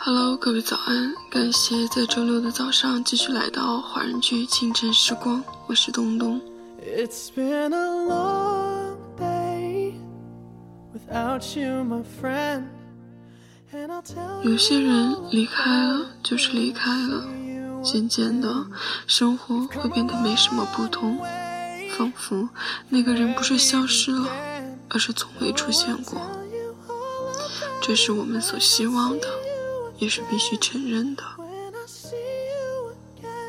Hello，各位早安！感谢在周六的早上继续来到华人剧清晨时光，我是东东。It's been a long day without you, my friend. 有些人离开了就是离开了，渐渐的，生活会变得没什么不同，仿佛那个人不是消失了，而是从未出现过。这是我们所希望的，也是必须承认的。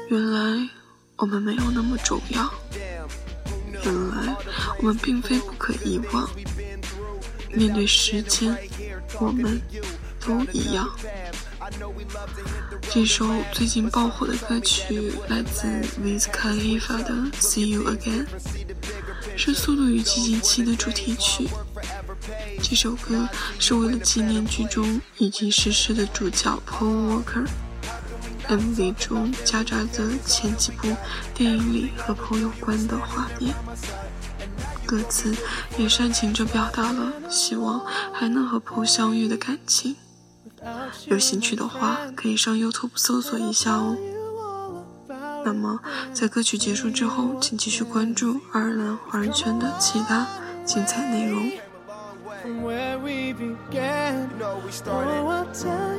原来我们没有那么重要，原来我们并非不可遗忘。面对时间，我们都一样。这首最近爆火的歌曲来自 Wiz Khalifa 的《See You Again》，是《速度与激情七》的主题曲。这首歌是为了纪念剧中已经逝世的主角 Paul Walker。MV 中夹杂着前几部电影里和 Paul 有关的画面，歌词也煽情着表达了希望还能和 Paul 相遇的感情。有兴趣的话，可以上 YouTube 搜索一下哦。那么，在歌曲结束之后，请继续关注爱尔兰华人圈的其他精彩内容。From where we began. You know we started. Oh, I'll tell you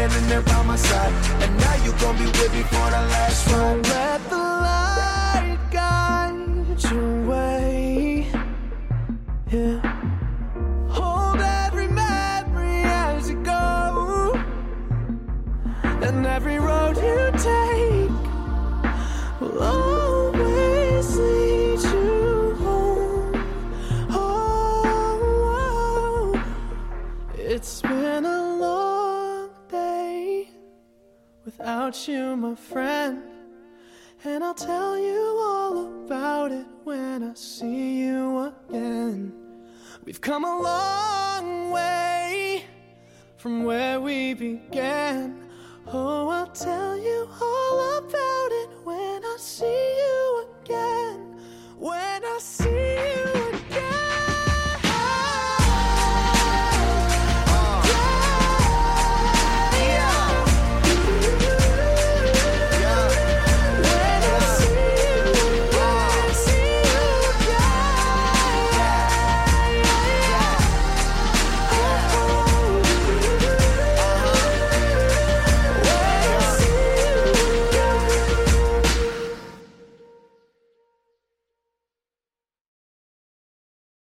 Standing there by my side. And now you gon' be with me for the last ride. let the light guide your way. Yeah. Hold every memory as you go. And every road you take will always lead you home. Oh, oh, oh. it's been a long without you, my friend. And I'll tell you all about it when I see you again. We've come a long way from where we began. Oh,